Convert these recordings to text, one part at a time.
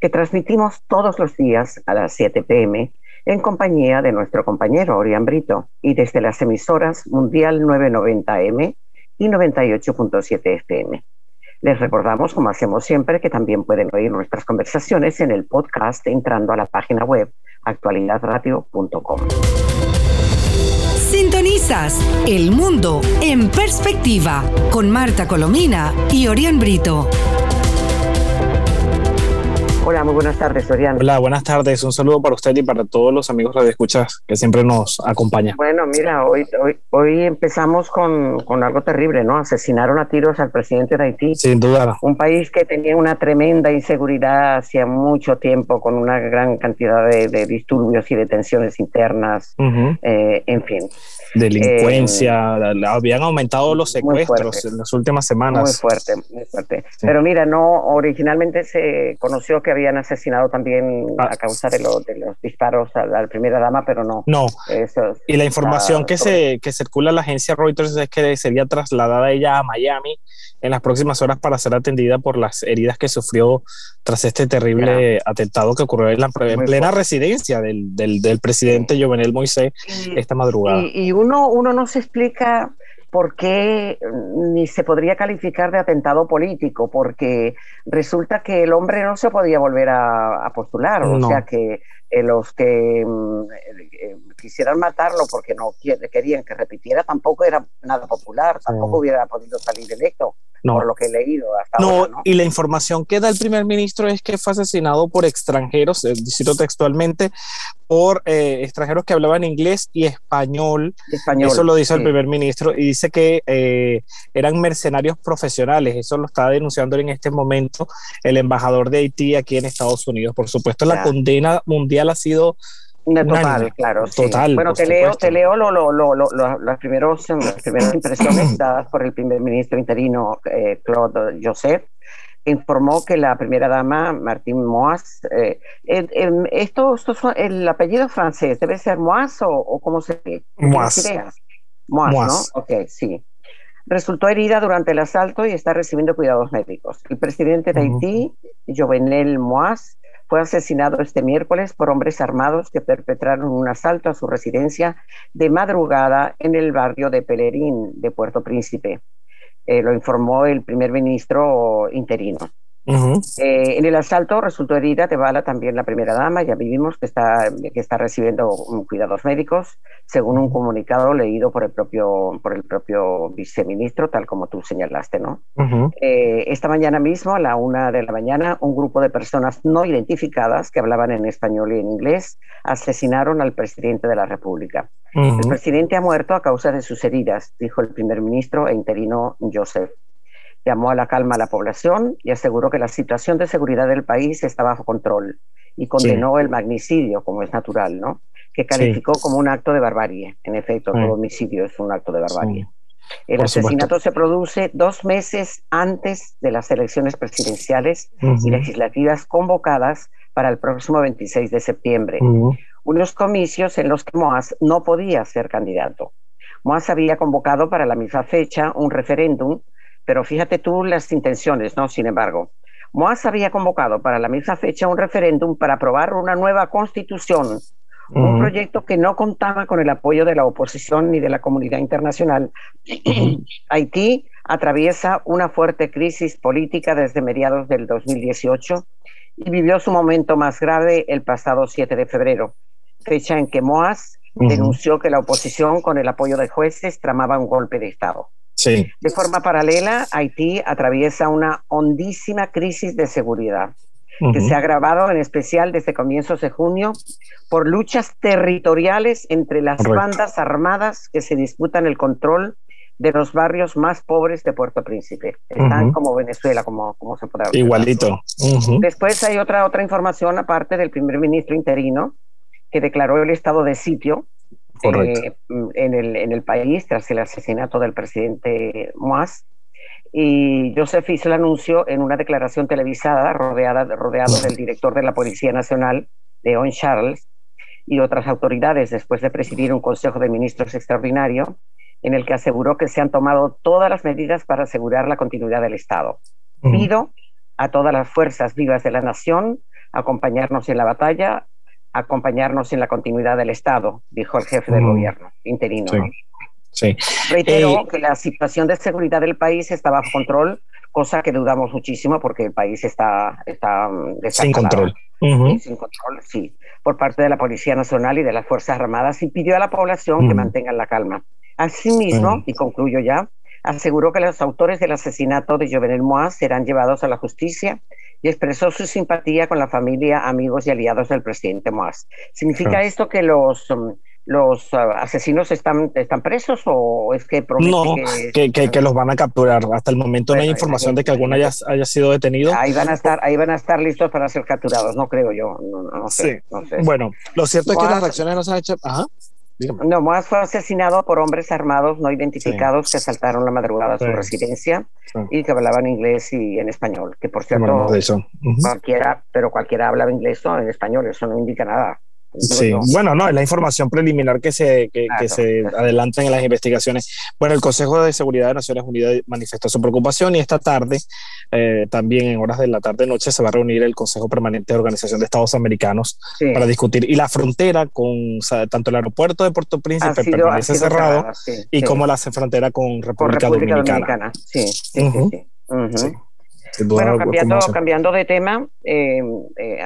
que transmitimos todos los días a las 7 pm en compañía de nuestro compañero Orián Brito y desde las emisoras Mundial 990M y 98.7 FM. Les recordamos, como hacemos siempre, que también pueden oír nuestras conversaciones en el podcast entrando a la página web actualidadradio.com. Sintonizas El Mundo en Perspectiva con Marta Colomina y Orián Brito. Hola, muy buenas tardes, Orián. Hola, buenas tardes. Un saludo para usted y para todos los amigos de Escuchas que siempre nos acompañan. Bueno, mira, hoy, hoy, hoy empezamos con, con, algo terrible, ¿no? Asesinaron a tiros al presidente de Haití. Sin duda. Un país que tenía una tremenda inseguridad hacía mucho tiempo, con una gran cantidad de, de disturbios y de tensiones internas, eh, en fin. Delincuencia, eh, habían aumentado los secuestros en las últimas semanas. Muy fuerte, muy fuerte. Sí. Pero mira, no, originalmente se conoció que habían asesinado también ah. a causa de, lo, de, los disparos a la primera dama, pero no. No. Eso y la información que, se, que circula en la agencia Reuters es que sería trasladada ella a Miami en las próximas horas para ser atendida por las heridas que sufrió tras este terrible atentado que ocurrió en la en plena residencia del, del, del presidente. Jovenel Moisés y, esta madrugada. Y, y uno, uno no se explica por qué ni se podría calificar de atentado político, porque resulta que el hombre no se podía volver a, a postular, no. o sea que eh, los que eh, quisieran matarlo porque no querían que repitiera tampoco era nada popular, tampoco sí. hubiera podido salir electo. No. por lo que he leído hasta no, ahora, ¿no? Y la información que da el primer ministro es que fue asesinado por extranjeros, es decir, textualmente, por eh, extranjeros que hablaban inglés y español. español eso lo dice sí. el primer ministro y dice que eh, eran mercenarios profesionales. Eso lo está denunciando en este momento el embajador de Haití aquí en Estados Unidos. Por supuesto, ya. la condena mundial ha sido total, claro. Total. Sí. Bueno, te leo, te leo lo, lo, lo, las, primeros, las primeras impresiones dadas por el primer ministro interino eh, Claude Joseph. Informó que la primera dama, Martín Moas, eh, eh, esto, esto el apellido francés, ¿debe ser Moas o, o cómo se Moas. Moas, Moas, ¿no? Ok, sí. Resultó herida durante el asalto y está recibiendo cuidados médicos. El presidente de Haití, uh -huh. Jovenel Moas, fue asesinado este miércoles por hombres armados que perpetraron un asalto a su residencia de madrugada en el barrio de Pelerín de Puerto Príncipe. Eh, lo informó el primer ministro interino. Uh -huh. eh, en el asalto resultó herida de bala también la primera dama, ya vivimos que está, que está recibiendo cuidados médicos, según un comunicado leído por el propio, por el propio viceministro, tal como tú señalaste, ¿no? Uh -huh. eh, esta mañana mismo, a la una de la mañana, un grupo de personas no identificadas que hablaban en español y en inglés asesinaron al presidente de la República. Uh -huh. El presidente ha muerto a causa de sus heridas, dijo el primer ministro e interino Joseph llamó a la calma a la población y aseguró que la situación de seguridad del país está bajo control y condenó sí. el magnicidio, como es natural, ¿no? Que calificó sí. como un acto de barbarie. En efecto, todo homicidio es un acto de barbarie. El Por asesinato supuesto. se produce dos meses antes de las elecciones presidenciales uh -huh. y legislativas convocadas para el próximo 26 de septiembre. Uh -huh. Unos comicios en los que Moaz no podía ser candidato. Moaz había convocado para la misma fecha un referéndum pero fíjate tú las intenciones, ¿no? Sin embargo, Moaz había convocado para la misma fecha un referéndum para aprobar una nueva constitución, un proyecto que no contaba con el apoyo de la oposición ni de la comunidad internacional. Haití atraviesa una fuerte crisis política desde mediados del 2018 y vivió su momento más grave el pasado 7 de febrero, fecha en que Moaz uh -huh. denunció que la oposición, con el apoyo de jueces, tramaba un golpe de Estado. Sí. De forma paralela, Haití atraviesa una hondísima crisis de seguridad uh -huh. que se ha agravado en especial desde comienzos de junio por luchas territoriales entre las Correcto. bandas armadas que se disputan el control de los barrios más pobres de Puerto Príncipe. Están como Venezuela, como, como se puede Igualito. Después hay otra, otra información aparte del primer ministro interino que declaró el estado de sitio eh, en, el, en el país tras el asesinato del presidente Moaz. Y Joseph hizo el anuncio en una declaración televisada rodeada, rodeado del director de la Policía Nacional, Leon Charles, y otras autoridades después de presidir un Consejo de Ministros extraordinario en el que aseguró que se han tomado todas las medidas para asegurar la continuidad del Estado. Pido a todas las fuerzas vivas de la nación acompañarnos en la batalla acompañarnos en la continuidad del Estado, dijo el jefe del mm. gobierno interino. Sí. Reitero eh, que la situación de seguridad del país está bajo control, cosa que dudamos muchísimo porque el país está, está sin control. Sin control, sí, por parte de la Policía Nacional y de las Fuerzas Armadas y pidió a la población que mantengan la calma. Asimismo, y concluyo ya, aseguró que los autores del asesinato de Jovenel Moaz serán llevados a la justicia y expresó su simpatía con la familia, amigos y aliados del presidente Moaz. ¿Significa esto que los, um, los uh, asesinos están, están presos o es que No, que, que, los van a capturar. Hasta el momento no hay información de que alguno haya, haya sido detenido. Ahí van, a estar, ahí van a estar listos para ser capturados, no creo yo. No, sé, Bueno, lo cierto es que las reacciones no se han hecho... Ajá. No, Moaz fue asesinado por hombres armados no identificados que asaltaron la madrugada a su residencia y que hablaban inglés y en español. Que por cierto, cualquiera, pero cualquiera hablaba inglés o en español, eso no indica nada. Sí, bueno, no, es la información preliminar que se, que, se adelanta en las investigaciones. Bueno, el Consejo de Seguridad de Naciones Unidas manifestó su preocupación y esta tarde, eh, también en horas de la tarde-noche, se va a reunir el Consejo Permanente de Organización de Estados Americanos para discutir. Y la frontera con tanto el aeropuerto de Puerto Príncipe permanece cerrado y como la frontera con República, Dominicana. Sí, sí, sí. Bueno, cambiando, cambiando de tema, eh, eh,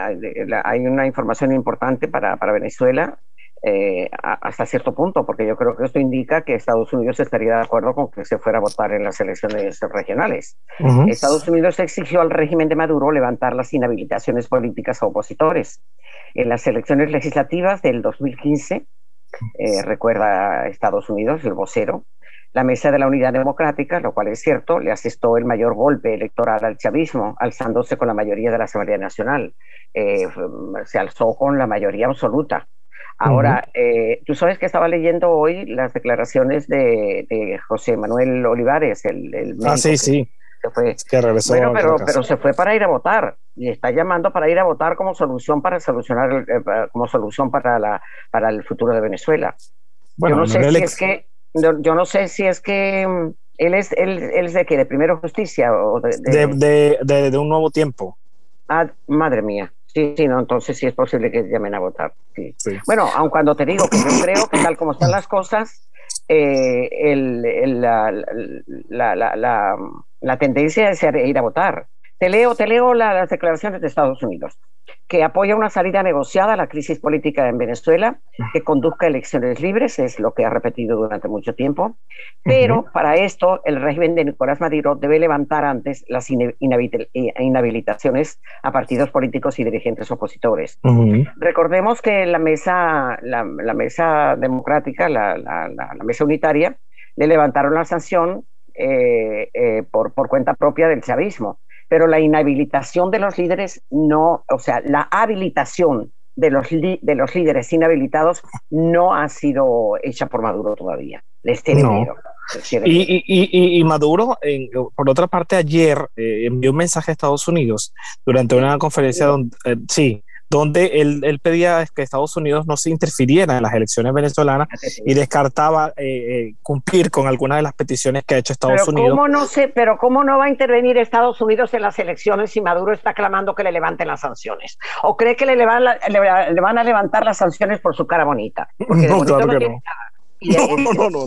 hay una información importante para, para Venezuela eh, hasta cierto punto, porque yo creo que esto indica que Estados Unidos estaría de acuerdo con que se fuera a votar en las elecciones regionales. Estados Unidos exigió al régimen de Maduro levantar las inhabilitaciones políticas a opositores. En las elecciones legislativas del 2015, recuerda Estados Unidos, el vocero, la Mesa de la Unidad Democrática, lo cual es cierto, le asestó el mayor golpe electoral al chavismo, alzándose con la mayoría de la Asamblea Nacional. Eh, se alzó con la mayoría absoluta. Ahora, eh, tú sabes que estaba leyendo hoy las declaraciones de, José Manuel Olivares, el, el Ah, sí, sí. Se fue. bueno, pero, pero se fue para ir a votar y está llamando para ir a votar como solución para solucionar, eh, como solución para, la, para el futuro de Venezuela. Bueno, Yo no sé si es que yo no sé si es que mm, él es, él, él es de que de primero justicia o de de, de, de, un nuevo tiempo. Ah, madre mía. Sí, sí, no, entonces sí es posible que llamen a votar. Sí. Bueno, aun cuando te digo que yo creo que tal como están las cosas, eh, el, el, la, la, la, la, tendencia es ir a votar. Te leo, te leo las declaraciones de Estados Unidos que apoya una salida negociada a la crisis política en Venezuela, que conduzca a elecciones libres, es lo que ha repetido durante mucho tiempo, pero para esto el régimen de Nicolás Maduro debe levantar antes las inhabilitaciones a partidos políticos y dirigentes opositores. Recordemos que la mesa, la, mesa democrática, la, mesa unitaria, le levantaron la sanción eh, eh, por, por cuenta propia del chavismo pero la inhabilitación de los líderes no, o sea, la habilitación de los, de los líderes inhabilitados no ha sido hecha por Maduro todavía. Les tiene miedo. Y, y, y, Maduro, por otra parte, ayer eh, envió un mensaje a Estados Unidos durante una conferencia donde, eh, sí, donde él, pedía que Estados Unidos no se interfiriera en las elecciones venezolanas y descartaba eh, eh, cumplir con algunas de las peticiones que ha hecho Estados pero Unidos. ¿cómo no sé, pero ¿cómo no va a intervenir Estados Unidos en las elecciones si Maduro está clamando que le levanten las sanciones? ¿O cree que le, le, van, a levantar las sanciones por su cara bonita? no, claro que no. no, no, no,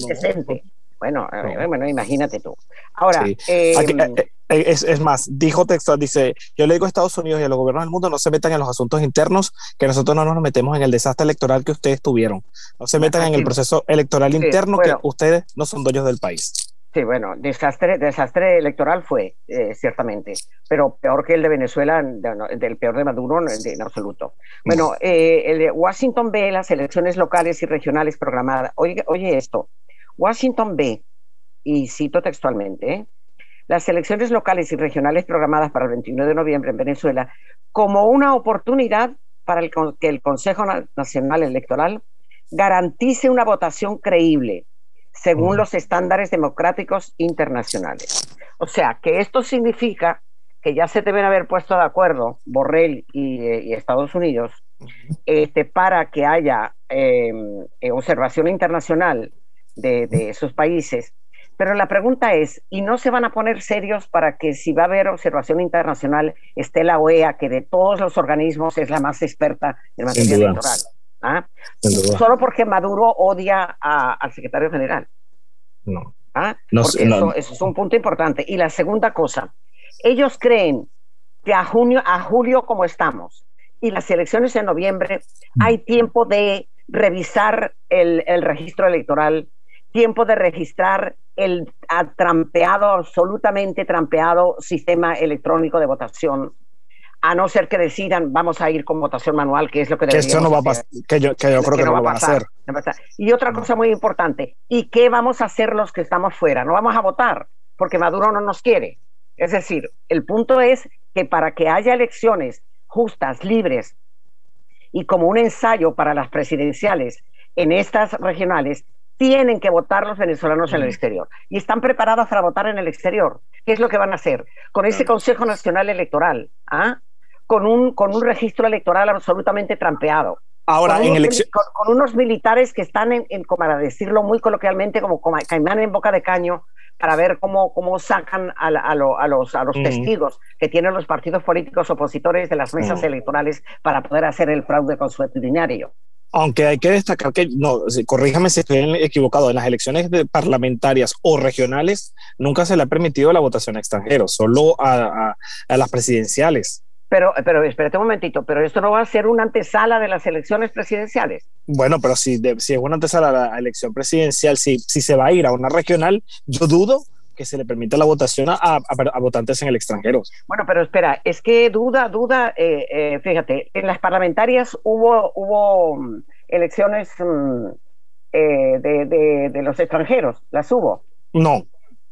Bueno, eh, bueno, imagínate tú. Ahora, eh, es, más, dijo textual, dice, yo le digo a Estados Unidos y a los gobiernos del mundo no se metan en los asuntos internos, que nosotros no nos metemos en el desastre electoral que ustedes tuvieron. No se metan en el proceso electoral interno que ustedes no son dueños del país. Sí, bueno, desastre, desastre electoral fue, eh, ciertamente, pero peor que el de Venezuela, del peor de Maduro en absoluto. Bueno, eh, el de Washington ve las elecciones locales y regionales programadas. Oye, oye esto, Washington ve y cito textualmente, ¿eh? las elecciones locales y regionales programadas para el 21 de noviembre en Venezuela como una oportunidad para el, que el Consejo Nacional Electoral garantice una votación creíble según los estándares democráticos internacionales. O sea, que esto significa que ya se deben haber puesto de acuerdo Borrell y, eh, Estados Unidos este, para que haya em, eh, observación internacional de, esos países. Pero la pregunta es, ¿y no se van a poner serios para que si va a haber observación internacional esté la OEA, que de todos los organismos es la más experta en materia electoral? ¿Ah? Solo porque Maduro odia al secretario general. No. ¿Ah? porque eso, es un punto importante. Y la segunda cosa, ellos creen que a junio, a julio como estamos, y las elecciones en noviembre, mm. hay tiempo de revisar el, el registro electoral, tiempo de registrar el trampeado, absolutamente trampeado sistema electrónico de votación, a no ser que decidan vamos a ir con votación manual, que es lo que deberíamos que no va a pasar, que yo, que yo creo que, no, lo van a hacer. Y otra cosa muy importante, ¿y qué vamos a hacer los que estamos fuera? No vamos a votar porque Maduro no nos quiere. Es decir, el punto es que para que haya elecciones justas, libres y como un ensayo para las presidenciales en estas regionales, tienen que votar los venezolanos en el exterior y están preparados para votar en el exterior. ¿Qué es lo que van a hacer? Con ese Consejo Nacional Electoral, ¿ah? con, un, con un registro electoral absolutamente trampeado. Ahora, con, en unos, con, unos militares que están, en, como para decirlo muy coloquialmente, como, como caimán en boca de caño, para ver cómo, cómo sacan a, a, los, a los testigos que tienen los partidos políticos opositores de las mesas electorales para poder hacer el fraude consuetudinario. Aunque hay que destacar que, no, corríjame si estoy equivocado, en las elecciones parlamentarias o regionales nunca se le ha permitido la votación a extranjeros, solo a, a las presidenciales. Pero, pero espérate un momentito, pero esto no va a ser una antesala de las elecciones presidenciales. Bueno, pero si, si es una antesala a la elección presidencial, si, si se va a ir a una regional, yo dudo que se le permita la votación a, a, votantes en el extranjero. Bueno, pero espera, es que duda, duda, eh, eh, fíjate, en las parlamentarias hubo, hubo mm, elecciones mm, eh, de, de, de los extranjeros, las hubo. No.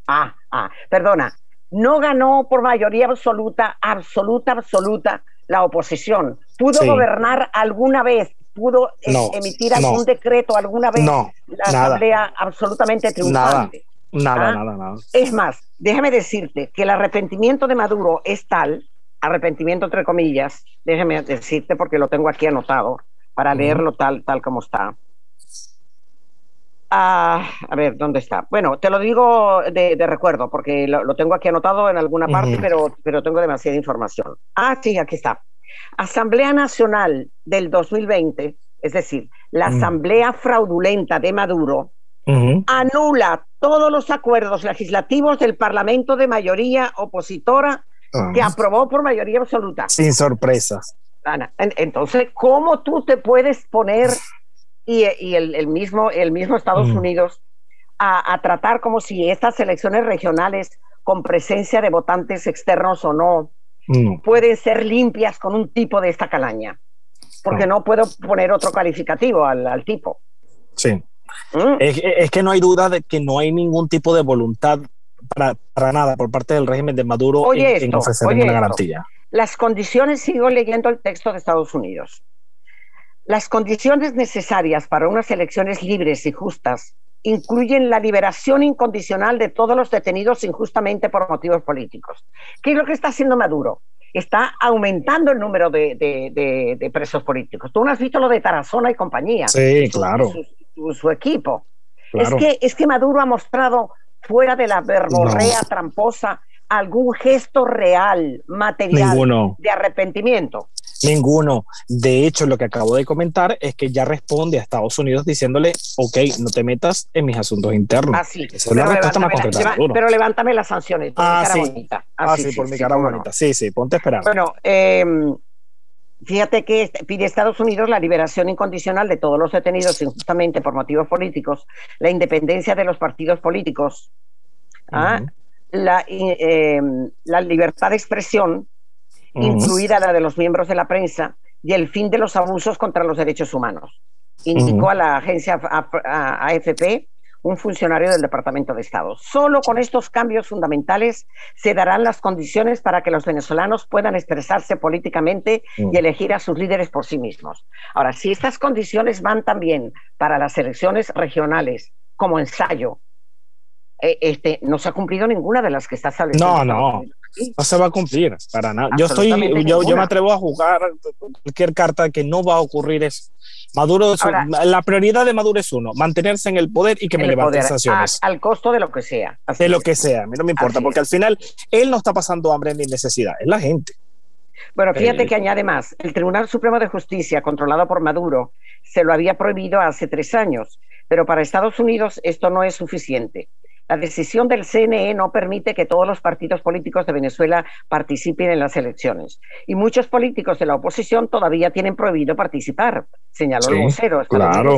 Ah, ah, perdona, no ganó por mayoría absoluta, absoluta, absoluta la oposición. ¿Pudo gobernar alguna vez? ¿Pudo eh, emitir algún decreto alguna vez? No, la Asamblea absolutamente triunfante. Nada, ¿Ah? nada, nada, Es más, déjame decirte que el arrepentimiento de Maduro es tal, arrepentimiento entre comillas, déjame decirte porque lo tengo aquí anotado para leerlo tal, tal como está Ah, a ver, ¿dónde está? Bueno, te lo digo de, recuerdo, porque lo, tengo aquí anotado en alguna parte, pero, pero tengo demasiada información. Ah, sí, aquí está. Asamblea Nacional del 2020, es decir, la Asamblea Fraudulenta de Maduro, anula todos los acuerdos legislativos del Parlamento de mayoría opositora que aprobó por mayoría absoluta. Sin sorpresas. Ana, entonces, ¿cómo tú te puedes poner y, el, mismo, el mismo Estados mm. Unidos a, tratar como si estas elecciones regionales con presencia de votantes externos o no mm. pueden ser limpias con un tipo de esta calaña. Porque no, puedo poner otro calificativo al, tipo. Sí. Mm. Es, que no hay duda de que no hay ningún tipo de voluntad para, para nada por parte del régimen de Maduro en, ofrecer una garantía. Las condiciones, sigo leyendo el texto de Estados Unidos. Las condiciones necesarias para unas elecciones libres y justas incluyen la liberación incondicional de todos los detenidos injustamente por motivos políticos. ¿Qué es lo que está haciendo Maduro? Está aumentando el número de, presos políticos. Tú no has visto lo de Tarazona y compañía. Sí, claro. Su, equipo. Es, que, es que Maduro ha mostrado fuera de la verborrea tramposa algún gesto real, material de arrepentimiento. Ninguno. De hecho, lo que acabo de comentar es que ya responde a Estados Unidos diciéndole, ok, no te metas en mis asuntos internos. Así. Ah, es la respuesta más concreta. pero levántame las sanciones. Por ah, mi cara sí. bonita. Ah, sí, por mi cara bonita. Sí, sí, ponte a esperar. Bueno, em, fíjate que pide Estados Unidos la liberación incondicional de todos los detenidos injustamente por motivos políticos, la independencia de los partidos políticos, la, em, la libertad de expresión incluida la de los miembros de la prensa, y el fin de los abusos contra los derechos humanos. Indicó a la agencia AFP un funcionario del Departamento de Estado. Solo con estos cambios fundamentales se darán las condiciones para que los venezolanos puedan expresarse políticamente y mm. elegir a sus líderes por sí mismos. Ahora, si estas condiciones van también para las elecciones regionales como ensayo, eh, este, no se ha cumplido ninguna de las que está estableciendo. No, no, no se va a cumplir para nada. Yo estoy, yo, yo, me atrevo a jugar cualquier carta que no va a ocurrir eso. Maduro, la prioridad de Maduro es uno, mantenerse en el poder y que me levanten sanciones. al costo de lo que sea. de lo que sea, a mí no me importa, porque al final él no está pasando hambre ni necesidad, es la gente. Bueno, fíjate que añade más, el Tribunal Supremo de Justicia, controlado por Maduro, se lo había prohibido hace tres años, pero para Estados Unidos esto no es suficiente. La decisión del CNE no permite que todos los partidos políticos de Venezuela participen en las elecciones. Y muchos políticos de la oposición todavía tienen prohibido participar, señaló el vocero claro.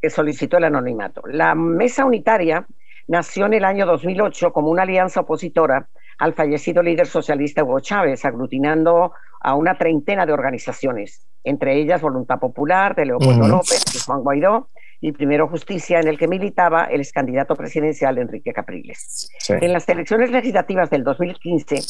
que solicitó el anonimato. La mesa unitaria nació en el año 2008 como una alianza opositora al fallecido líder socialista Hugo Chávez, aglutinando a una treintena de organizaciones, entre ellas Voluntad Popular de Leopoldo López y Juan Guaidó, y Primero Justicia, en el que militaba el ex candidato presidencial Enrique Capriles. En las elecciones legislativas del 2015,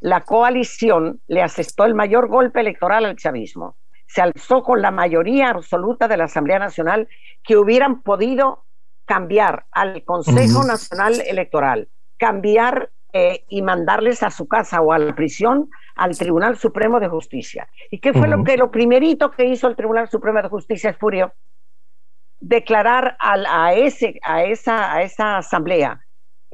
la coalición le asestó el mayor golpe electoral al chavismo. Se alzó con la mayoría absoluta de la Asamblea Nacional que hubieran podido cambiar al Consejo Nacional Electoral, cambiar eh, y mandarles a su casa o a la prisión al Tribunal Supremo de Justicia. ¿Y qué fue lo que lo primerito que hizo el Tribunal Supremo de Justicia, Espurio? Declarar a, ese, a, esa, a esa asamblea,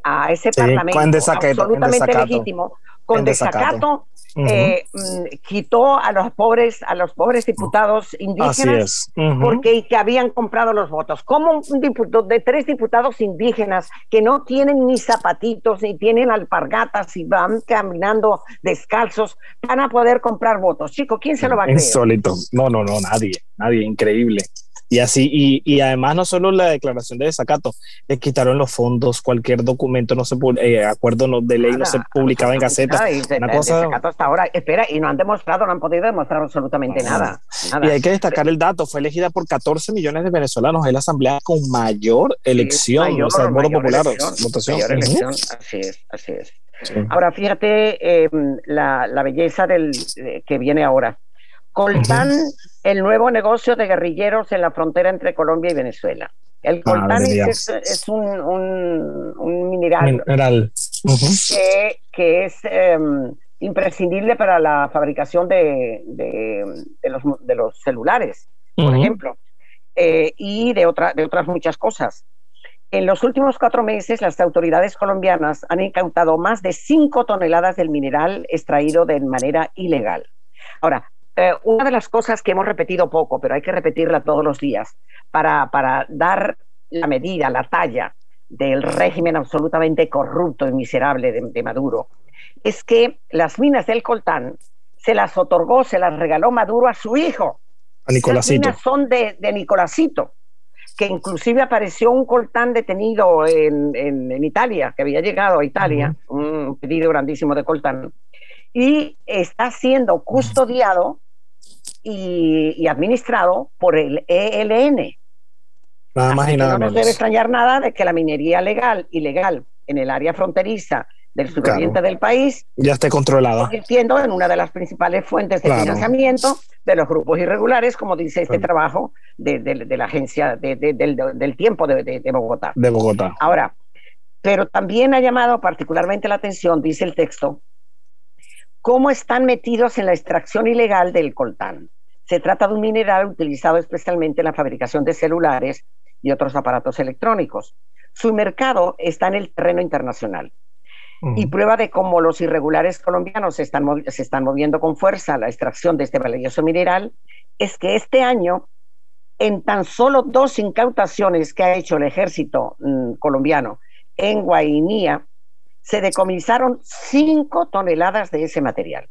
a ese parlamento absolutamente legítimo, con desacato, eh, mm, quitó a los pobres, a los pobres diputados indígenas porque que habían comprado los votos. ¿Cómo un diputado de tres diputados indígenas que no tienen ni zapatitos ni tienen alpargatas y van caminando descalzos van a poder comprar votos? Chico, ¿quién se lo va a creer? Insólito. No, no, no, nadie, nadie, increíble. Y así, y, y, además no solo la declaración de desacato, le quitaron los fondos, cualquier documento, no se eh, acuerdo de ley no se publicaba en Gaceta. una cosa... Hasta ahora, espera, y no han demostrado, no han podido demostrar absolutamente nada, Y hay que destacar el dato, fue elegida por 14 millones de venezolanos, es la asamblea con mayor elección, o sea, voto popular, votación. elección, así es, así es. Ahora, fíjate em, la, la, belleza del, eh, que viene ahora. Coltán, el nuevo negocio de guerrilleros en la frontera entre Colombia y Venezuela. El coltán es, un, mineral, que, es em, imprescindible para la fabricación de, los, celulares, por ejemplo, eh, y de, otra, de otras muchas cosas. En los últimos cuatro meses, las autoridades colombianas han incautado más de cinco toneladas del mineral extraído de manera ilegal. Ahora, eh, una de las cosas que hemos repetido poco, pero hay que repetirla todos los días, para, para dar la medida, la talla del régimen absolutamente corrupto y miserable de, Maduro, es que las minas del coltán se las otorgó, se las regaló Maduro a su hijo. A Nicolásito. Las minas son de, de Nicolásito, que inclusive apareció un coltán detenido en, en, Italia, que había llegado a Italia, un pedido grandísimo de coltán, y está siendo custodiado y, administrado por el ELN. Nada más y nada no nos debe extrañar nada de que la minería legal, ilegal, en el área fronteriza del suroriente del país ya esté controlada. Convirtiendo en una de las principales fuentes de financiamiento de los grupos irregulares, como dice este trabajo de, la agencia del, tiempo de, Bogotá. De Bogotá. Ahora, pero también ha llamado particularmente la atención, dice el texto, cómo están metidos en la extracción ilegal del coltán. Se trata de un mineral utilizado especialmente en la fabricación de celulares y otros aparatos electrónicos. Su mercado está en el terreno internacional. Y prueba de cómo los irregulares colombianos se están, se están moviendo con fuerza a la extracción de este valioso mineral es que este año, en tan solo dos incautaciones que ha hecho el ejército mm, colombiano en Guainía, se decomisaron cinco toneladas de ese material.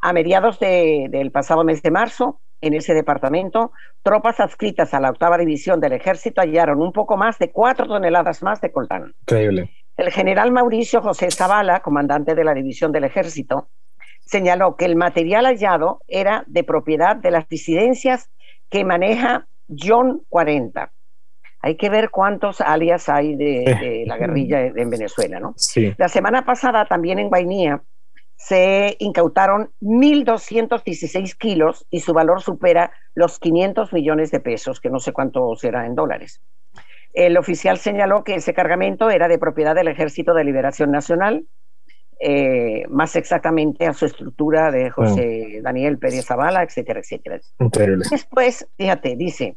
A mediados del pasado mes de marzo, en ese departamento, tropas adscritas a la octava división del ejército hallaron un poco más de cuatro toneladas más de coltán. Increíble. El general Mauricio José Zavala, comandante de la división del ejército, señaló que el material hallado era de propiedad de las disidencias que maneja John 40. Hay que ver cuántos alias hay de, la guerrilla en Venezuela, ¿no? Sí. La semana pasada también en Guainía se incautaron 1.216 kilos y su valor supera los 500 millones de pesos, que no sé cuánto será en dólares. El oficial señaló que ese cargamento era de propiedad del Ejército de Liberación Nacional, eh, más exactamente a su estructura de José Daniel Pérez Zavala, etcétera, etcétera. Después, fíjate, dice,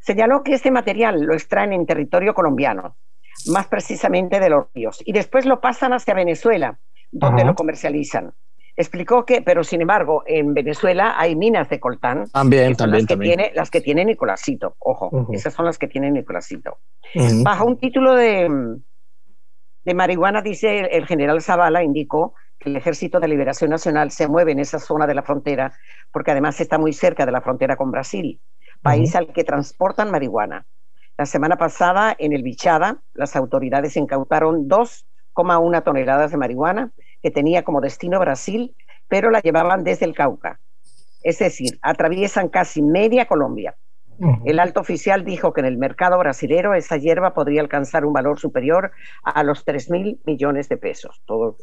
señaló que este material lo extraen en territorio colombiano, más precisamente de los ríos, y después lo pasan hacia Venezuela, donde lo comercializan. Explicó que, pero sin embargo, en Venezuela hay minas de coltán. También, también, las que también. Tiene, las que tiene Nicolásito, ojo, esas son las que tiene Nicolásito. Bajo un título de, de marihuana, dice el, general Zavala, indicó que el Ejército de Liberación Nacional se mueve en esa zona de la frontera, porque además está muy cerca de la frontera con Brasil, país al que transportan marihuana. La semana pasada, en el Bichada, las autoridades incautaron 2,1 toneladas de marihuana que tenía como destino Brasil, pero la llevaban desde el Cauca. Es decir, atraviesan casi media Colombia. El alto oficial dijo que en el mercado brasilero esa hierba podría alcanzar un valor superior a los 3 mil millones de pesos. Todo,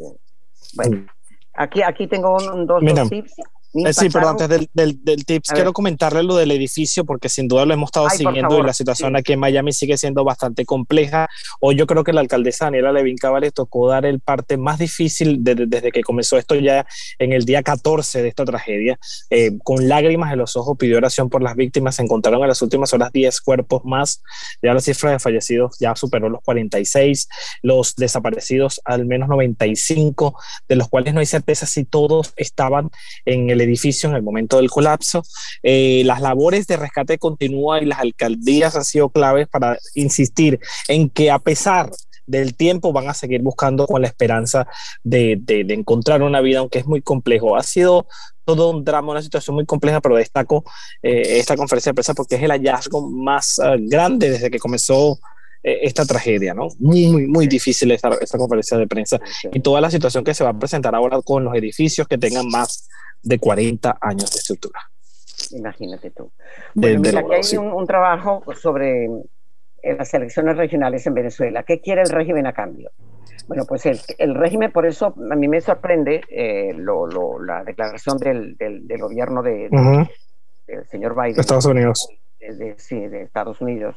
bueno, aquí, aquí tengo un, dos, dos tips eh, sí, pero antes del, del, tips, quiero comentarle lo del edificio, porque sin duda lo hemos estado siguiendo y la situación aquí en Miami sigue siendo bastante compleja. Hoy yo creo que la alcaldesa Daniela Levin Cava tocó dar el parte más difícil desde que comenzó esto ya en el día 14 de esta tragedia. Eh, con lágrimas en los ojos pidió oración por las víctimas. Se encontraron en las últimas horas 10 cuerpos más. Ya la cifra de fallecidos ya superó los 46. Los desaparecidos al menos 95, de los cuales no hay certeza si todos estaban en el edificio en el momento del colapso. Eh, las labores de rescate continúan y las alcaldías han sido claves para insistir en que a pesar del tiempo van a seguir buscando con la esperanza de, encontrar una vida, aunque es muy complejo. Ha sido todo un drama, una situación muy compleja, pero destaco eh, esta conferencia de prensa porque es el hallazgo más eh, grande desde que comenzó esta tragedia, ¿no? Muy, muy, muy difícil esta, esta conferencia de prensa y toda la situación que se va a presentar ahora con los edificios que tengan más de 40 años de estructura. Imagínate tú. Bueno, mira, aquí hay un, trabajo sobre eh, las elecciones regionales en Venezuela. ¿Qué quiere el régimen a cambio? Bueno, pues el, el régimen, por eso a mí me sorprende eh, lo, lo, la declaración del, del, gobierno de, del señor Biden. De Estados Unidos. sí, de Estados Unidos.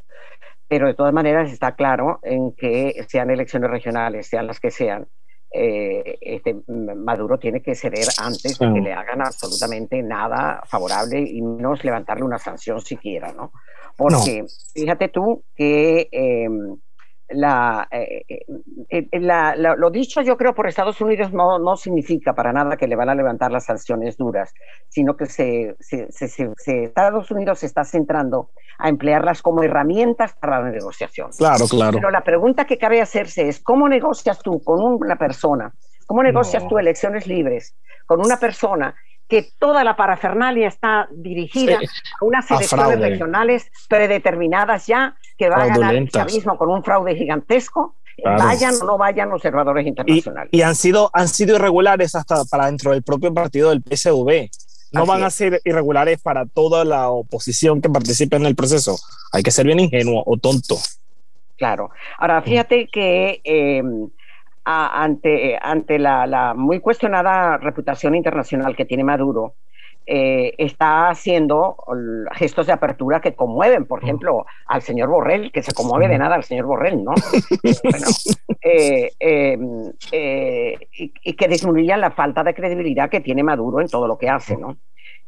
Pero de todas maneras está claro en que sean elecciones regionales, sean las que sean, eh, este, Maduro tiene que ceder antes de que le hagan absolutamente nada favorable y menos levantarle una sanción siquiera, ¿no? Porque fíjate tú que em, la, eh, eh, la, lo dicho yo creo por Estados Unidos no, no significa para nada que le van a levantar las sanciones duras, sino que se, se, se, Estados Unidos se está centrando a emplearlas como herramientas para la negociación. Claro, claro. Pero la pregunta que cabe hacerse es, ¿cómo negocias tú con una persona? ¿Cómo negocias tú elecciones libres con una persona que toda la parafernalia está dirigida a unas elecciones regionales predeterminadas ya, que va a ganar el chavismo con un fraude gigantesco. Vayan o no vayan observadores internacionales. Y, han, sido, han sido irregulares hasta para dentro del propio partido del PSV. No van a ser irregulares para toda la oposición que participe en el proceso. Hay que ser bien ingenuo o tonto. Claro. Ahora, fíjate que eh, ante, ante la, muy cuestionada reputación internacional que tiene Maduro, eh, está haciendo gestos de apertura que conmueven, por ejemplo, al señor Borrell, que se conmueve de nada al señor Borrell, ¿no? Eh, em, eh, y, que disminuyan la falta de credibilidad que tiene Maduro en todo lo que hace, ¿no?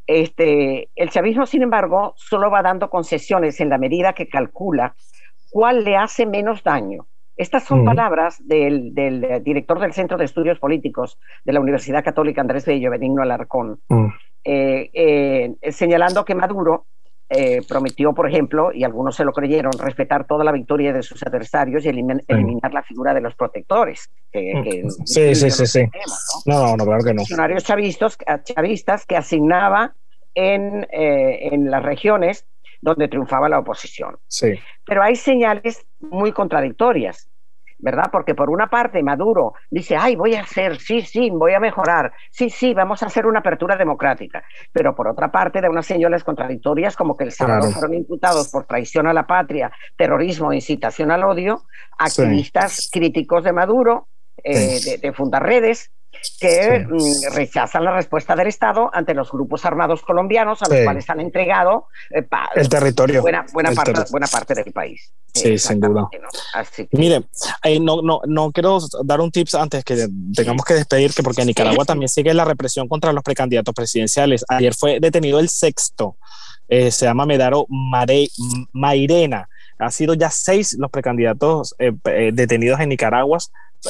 Este, el chavismo, sin embargo, solo va dando concesiones en la medida que calcula cuál le hace menos daño estas son palabras del, director del Centro de Estudios Políticos de la Universidad Católica Andrés Bello, Benigno Alarcón, mm. eh, eh, señalando que Maduro prometió, por ejemplo, y algunos se lo creyeron, respetar toda la victoria de sus adversarios y eliminar la figura de los protectores. Mm. sí, sí, sí, sí. ¿no? no, claro que no. Funcionarios chavistas, chavistas que asignaba en, en las regiones donde triunfaba la oposición. Sí. Pero hay señales muy contradictorias. ¿Verdad? Porque por una parte Maduro dice, ay, voy a hacer, sí, sí, voy a mejorar, sí, sí, vamos a hacer una apertura democrática, pero por otra parte de unas señales contradictorias como que el sábado fueron imputados por traición a la patria, terrorismo, incitación al odio, activistas críticos de Maduro, eh, de, de Fundarredes, que mm, rechazan la respuesta del Estado ante los grupos armados colombianos a los cuales han entregado eh, el territorio. Buena, buena, parte, buena parte del país. Sí, sin duda. Mire, no, no, no quiero dar un tips antes que tengamos que despedir, que porque en Nicaragua también sigue la represión contra los precandidatos presidenciales. Ayer fue detenido el sexto, eh, se llama Medaro Mare, Mairena. Ha sido ya seis los precandidatos eh, detenidos en Nicaragua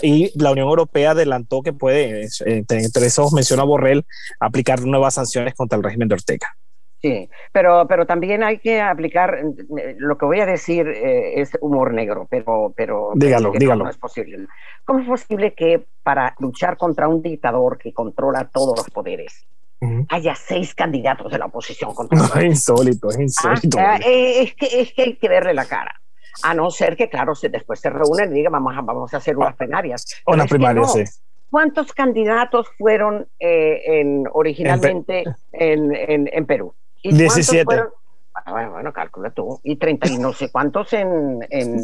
y la Unión Europea adelantó que puede, entre esos menciona Borrell, aplicar nuevas sanciones contra el régimen de Ortega. Sí, pero, pero también hay que aplicar, lo que voy a decir eh, es humor negro, pero, pero dígalo, dígalo. No, es posible. ¿Cómo es posible que para luchar contra un dictador que controla todos los poderes, haya seis candidatos de la oposición contra no, Es insólito, es insólito. Ah, eh, es, que, es que hay que verle la cara. A no ser que, claro, se, después se reúnen y digan, vamos a, vamos a hacer unas primarias. Unas primarias, sí. ¿Cuántos candidatos fueron eh, en, originalmente en, en, en, Perú? ¿Y 17. Fueron? Ah, bueno, bueno, calcula tú. Y 30 y no sé cuántos en, en,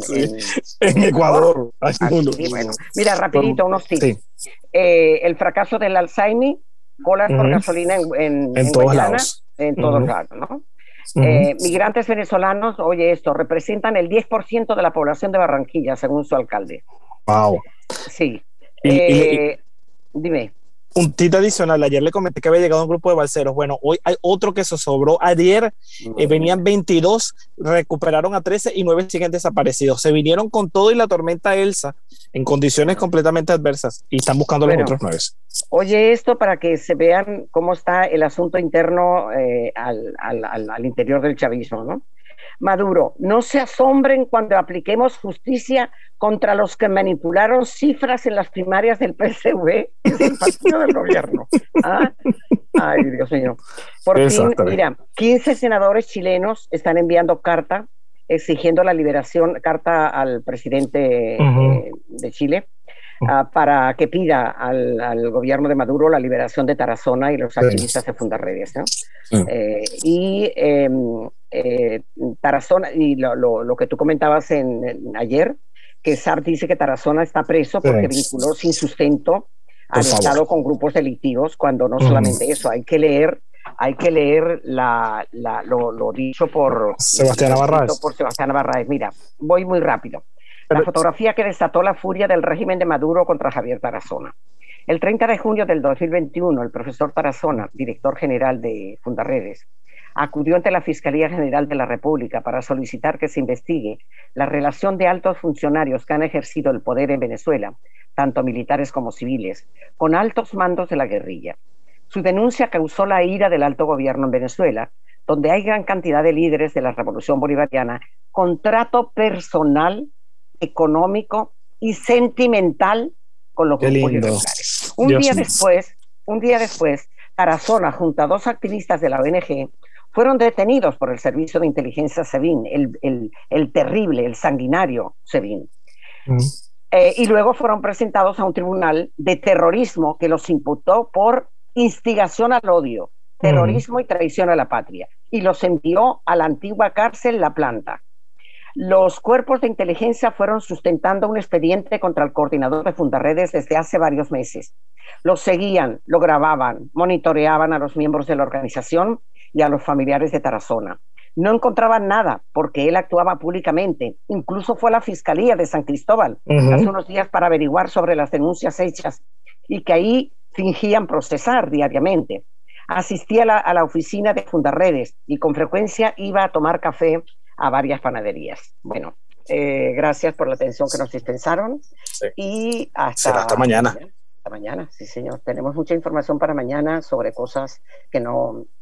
en Ecuador. Ah, sí, bueno. Mira, rapidito, unos tips. Sí. Eh, el fracaso del Alzheimer, colas uh -huh. por gasolina en, en, todos Guayana, lados. En todos uh -huh. lados, ¿no? Uh -huh. eh, migrantes venezolanos, oye esto, representan el 10% de la población de Barranquilla, según su alcalde. Wow. Sí. Y, eh, y, dime. Un tito adicional, ayer le comenté que había llegado un grupo de balseros. Bueno, hoy hay otro que se sobró. Ayer eh, venían 22, recuperaron a 13 y 9 siguen desaparecidos. Se vinieron con todo y la tormenta Elsa en condiciones completamente adversas y están buscando bueno, los otros 9. Oye, esto para que se vean cómo está el asunto interno eh, al, al, al, al interior del chavismo, ¿no? Maduro, no se asombren cuando apliquemos justicia contra los que manipularon cifras en las primarias del PSV, es el partido del gobierno. ¿Ah? Ay, Dios mío. Por fin, mira, 15 senadores chilenos están enviando carta exigiendo la liberación, carta al presidente uh -huh. eh, de Chile, uh, para que pida al, al, gobierno de Maduro la liberación de Tarazona y los activistas de Fundarredes. ¿no? Eh, y eh, eh, Tarazona, y lo, lo, lo, que tú comentabas en, en ayer, que SAR dice que Tarazona está preso porque vinculó sin sustento al Estado con grupos delictivos, cuando no solamente eso, hay que leer hay que leer la, la, lo, lo, dicho por Sebastián. Por Sebastián Navarraez. Mira, voy muy rápido. La fotografía que desató la furia del régimen de Maduro contra Javier Tarazona. El 30 de junio del 2021, el profesor Tarazona, director general de Fundarredes, acudió ante la Fiscalía General de la República para solicitar que se investigue la relación de altos funcionarios que han ejercido el poder en Venezuela, tanto militares como civiles, con altos mandos de la guerrilla. Su denuncia causó la ira del alto gobierno en Venezuela, donde hay gran cantidad de líderes de la revolución bolivariana con trato personal, económico y sentimental con los grupos. Un Dios día Dios. después, un día después, Tarazona, junto a dos activistas de la ONG, fueron detenidos por el servicio de inteligencia SEBIN, el, el, el terrible, el sanguinario SEBIN. Mm. Eh, y luego fueron presentados a un tribunal de terrorismo que los imputó por instigación al odio, terrorismo mm. y traición a la patria, y los envió a la antigua cárcel La Planta. Los cuerpos de inteligencia fueron sustentando un expediente contra el coordinador de Fundarredes desde hace varios meses. Los seguían, lo grababan, monitoreaban a los miembros de la organización y a los familiares de Tarazona. No encontraban nada porque él actuaba públicamente. Incluso fue a la Fiscalía de San Cristóbal uh -huh. hace unos días para averiguar sobre las denuncias hechas y que ahí fingían procesar diariamente. Asistía a la, a la oficina de Fundarredes y con frecuencia iba a tomar café a varias panaderías. Bueno, eh, gracias por la atención que nos dispensaron sí. y hasta, Será hasta mañana. Hasta mañana, sí señor. Tenemos mucha información para mañana sobre cosas que no,